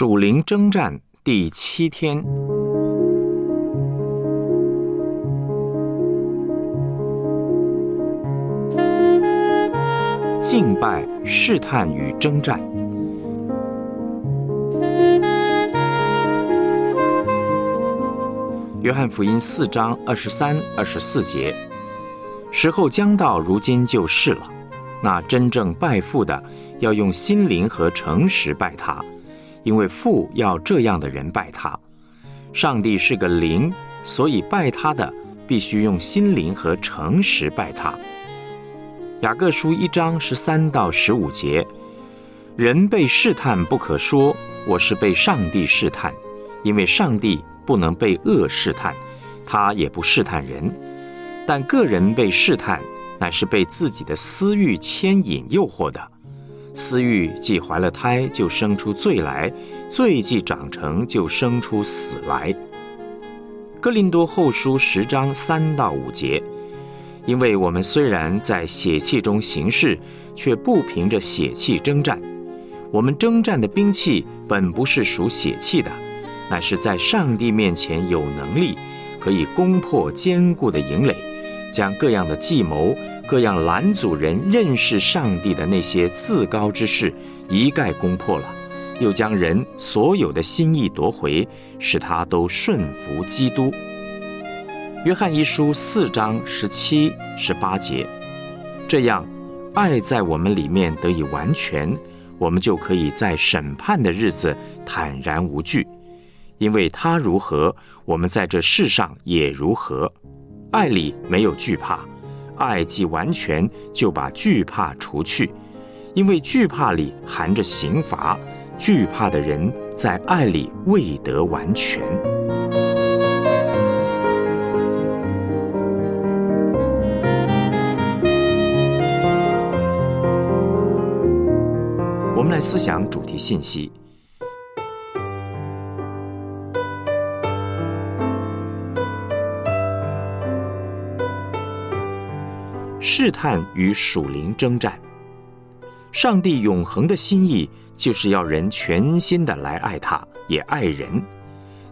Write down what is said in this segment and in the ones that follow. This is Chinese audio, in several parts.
属灵征战第七天，敬拜、试探与征战。约翰福音四章二十三、二十四节：时候将到，如今就是了。那真正拜父的，要用心灵和诚实拜他，因为父要这样的人拜他。上帝是个灵，所以拜他的必须用心灵和诚实拜他。雅各书一章十三到十五节：人被试探，不可说我是被上帝试探，因为上帝不能被恶试探，他也不试探人。但个人被试探。乃是被自己的私欲牵引诱惑的，私欲既怀了胎，就生出罪来；罪既长成，就生出死来。哥林多后书十章三到五节，因为我们虽然在血气中行事，却不凭着血气征战。我们征战的兵器本不是属血气的，乃是在上帝面前有能力，可以攻破坚固的营垒。将各样的计谋、各样拦阻人认识上帝的那些自高之事一概攻破了，又将人所有的心意夺回，使他都顺服基督。约翰一书四章十七、十八节，这样，爱在我们里面得以完全，我们就可以在审判的日子坦然无惧，因为他如何，我们在这世上也如何。爱里没有惧怕，爱既完全，就把惧怕除去，因为惧怕里含着刑罚，惧怕的人在爱里未得完全。我们来思想主题信息。试探与属灵征战，上帝永恒的心意就是要人全心的来爱他，也爱人。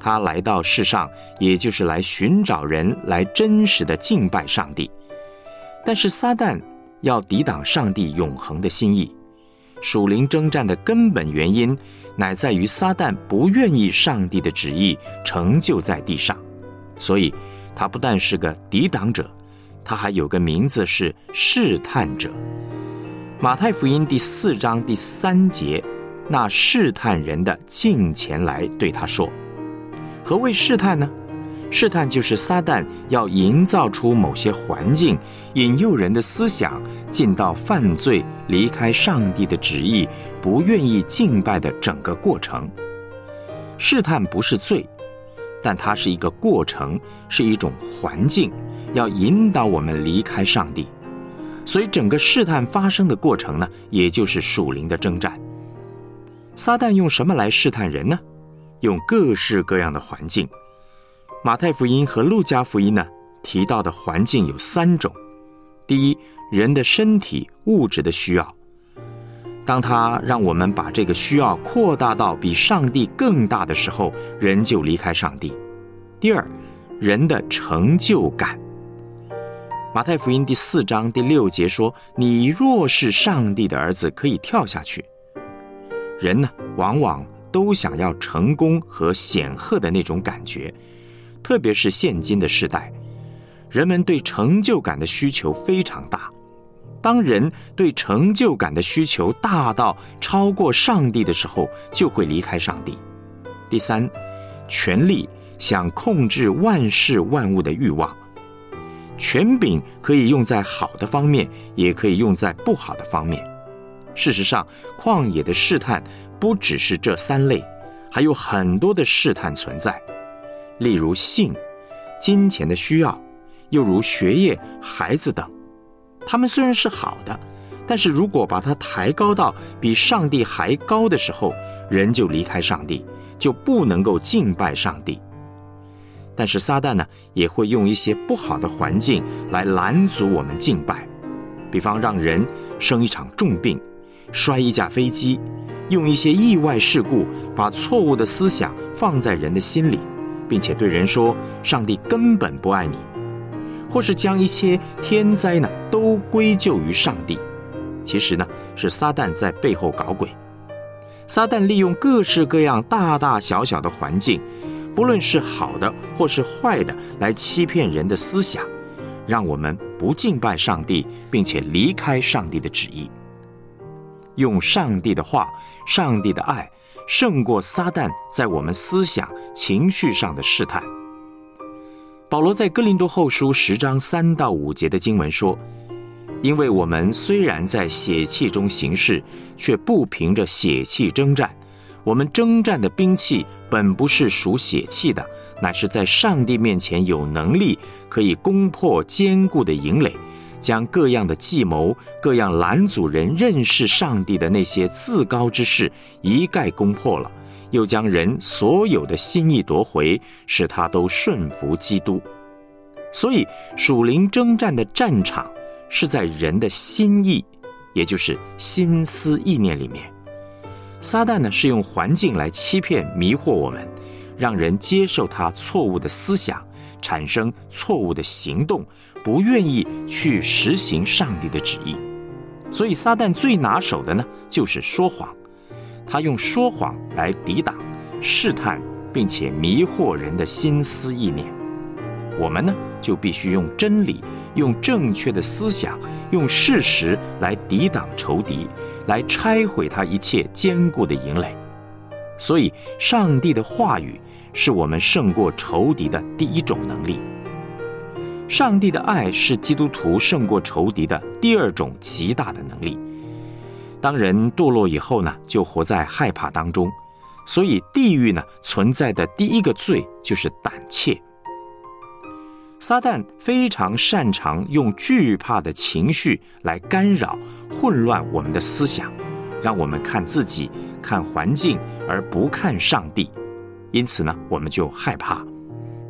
他来到世上，也就是来寻找人，来真实的敬拜上帝。但是撒旦要抵挡上帝永恒的心意，属灵征战的根本原因，乃在于撒旦不愿意上帝的旨意成就在地上，所以他不但是个抵挡者。他还有个名字是试探者。马太福音第四章第三节，那试探人的近前来对他说：“何谓试探呢？试探就是撒旦要营造出某些环境，引诱人的思想进到犯罪、离开上帝的旨意、不愿意敬拜的整个过程。试探不是罪。”但它是一个过程，是一种环境，要引导我们离开上帝。所以，整个试探发生的过程呢，也就是属灵的征战。撒旦用什么来试探人呢？用各式各样的环境。马太福音和路加福音呢，提到的环境有三种：第一，人的身体物质的需要。当他让我们把这个需要扩大到比上帝更大的时候，人就离开上帝。第二，人的成就感。马太福音第四章第六节说：“你若是上帝的儿子，可以跳下去。”人呢，往往都想要成功和显赫的那种感觉，特别是现今的时代，人们对成就感的需求非常大。当人对成就感的需求大到超过上帝的时候，就会离开上帝。第三，权力想控制万事万物的欲望，权柄可以用在好的方面，也可以用在不好的方面。事实上，旷野的试探不只是这三类，还有很多的试探存在，例如性、金钱的需要，又如学业、孩子等。他们虽然是好的，但是如果把它抬高到比上帝还高的时候，人就离开上帝，就不能够敬拜上帝。但是撒旦呢，也会用一些不好的环境来拦阻我们敬拜，比方让人生一场重病，摔一架飞机，用一些意外事故把错误的思想放在人的心里，并且对人说上帝根本不爱你，或是将一切天灾呢都归咎于上帝，其实呢是撒旦在背后搞鬼。撒旦利用各式各样大大小小的环境，不论是好的或是坏的，来欺骗人的思想，让我们不敬拜上帝，并且离开上帝的旨意。用上帝的话、上帝的爱，胜过撒旦在我们思想、情绪上的试探。保罗在哥林多后书十章三到五节的经文说。因为我们虽然在血气中行事，却不凭着血气征战。我们征战的兵器本不是属血气的，乃是在上帝面前有能力，可以攻破坚固的营垒，将各样的计谋、各样拦阻人认识上帝的那些自高之事一概攻破了，又将人所有的心意夺回，使他都顺服基督。所以属灵征战的战场。是在人的心意，也就是心思意念里面。撒旦呢是用环境来欺骗、迷惑我们，让人接受他错误的思想，产生错误的行动，不愿意去实行上帝的旨意。所以，撒旦最拿手的呢就是说谎，他用说谎来抵挡、试探，并且迷惑人的心思意念。我们呢？就必须用真理、用正确的思想、用事实来抵挡仇敌，来拆毁他一切坚固的营垒。所以，上帝的话语是我们胜过仇敌的第一种能力。上帝的爱是基督徒胜过仇敌的第二种极大的能力。当人堕落以后呢，就活在害怕当中，所以地狱呢存在的第一个罪就是胆怯。撒旦非常擅长用惧怕的情绪来干扰、混乱我们的思想，让我们看自己、看环境而不看上帝。因此呢，我们就害怕，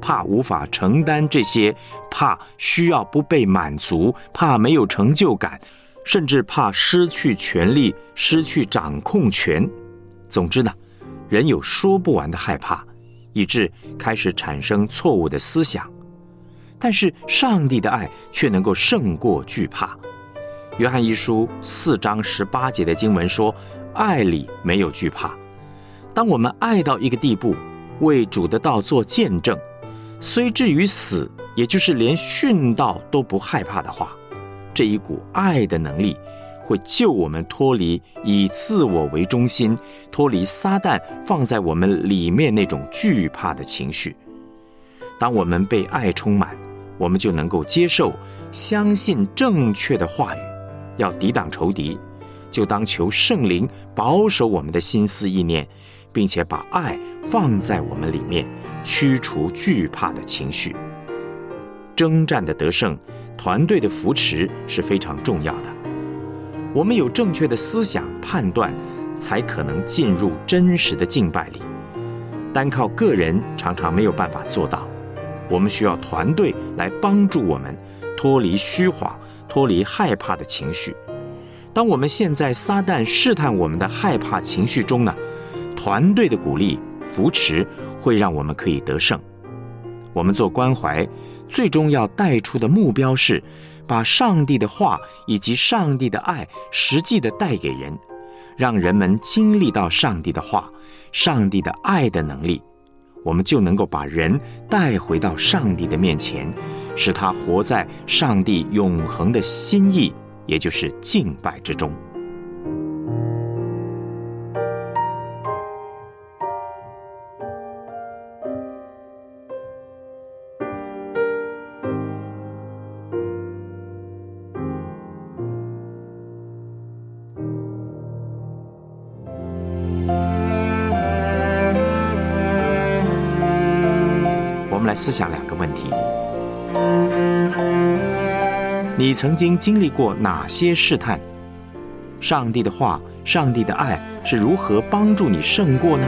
怕无法承担这些，怕需要不被满足，怕没有成就感，甚至怕失去权力、失去掌控权。总之呢，人有说不完的害怕，以致开始产生错误的思想。但是上帝的爱却能够胜过惧怕。约翰一书四章十八节的经文说：“爱里没有惧怕。”当我们爱到一个地步，为主的道做见证，虽至于死，也就是连殉道都不害怕的话，这一股爱的能力会救我们脱离以自我为中心、脱离撒旦放在我们里面那种惧怕的情绪。当我们被爱充满。我们就能够接受、相信正确的话语，要抵挡仇敌，就当求圣灵保守我们的心思意念，并且把爱放在我们里面，驱除惧怕的情绪。征战的得胜，团队的扶持是非常重要的。我们有正确的思想判断，才可能进入真实的敬拜里。单靠个人，常常没有办法做到。我们需要团队来帮助我们脱离虚谎、脱离害怕的情绪。当我们陷在撒旦试探我们的害怕情绪中呢，团队的鼓励扶持会让我们可以得胜。我们做关怀，最终要带出的目标是把上帝的话以及上帝的爱实际的带给人，让人们经历到上帝的话、上帝的爱的能力。我们就能够把人带回到上帝的面前，使他活在上帝永恒的心意，也就是敬拜之中。思想两个问题：你曾经经历过哪些试探？上帝的话、上帝的爱是如何帮助你胜过呢？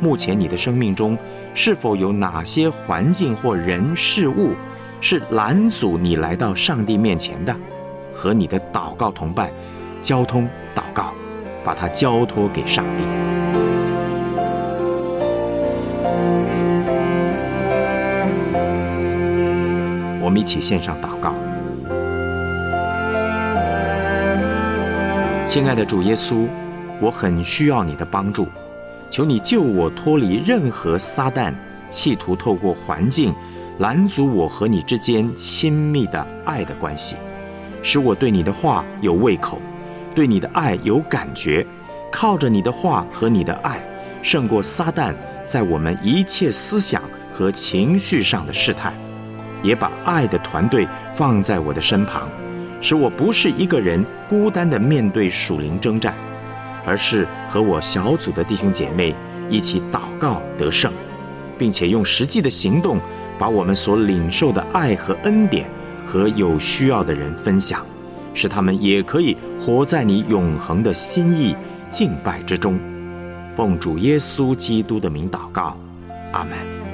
目前你的生命中是否有哪些环境或人事物是拦阻你来到上帝面前的？和你的祷告同伴交通祷告，把它交托给上帝。我们一起献上祷告。亲爱的主耶稣，我很需要你的帮助，求你救我脱离任何撒旦企图透过环境拦阻我和你之间亲密的爱的关系。使我对你的话有胃口，对你的爱有感觉，靠着你的话和你的爱，胜过撒旦在我们一切思想和情绪上的试探，也把爱的团队放在我的身旁，使我不是一个人孤单的面对属灵征战，而是和我小组的弟兄姐妹一起祷告得胜，并且用实际的行动把我们所领受的爱和恩典。和有需要的人分享，使他们也可以活在你永恒的心意敬拜之中。奉主耶稣基督的名祷告，阿门。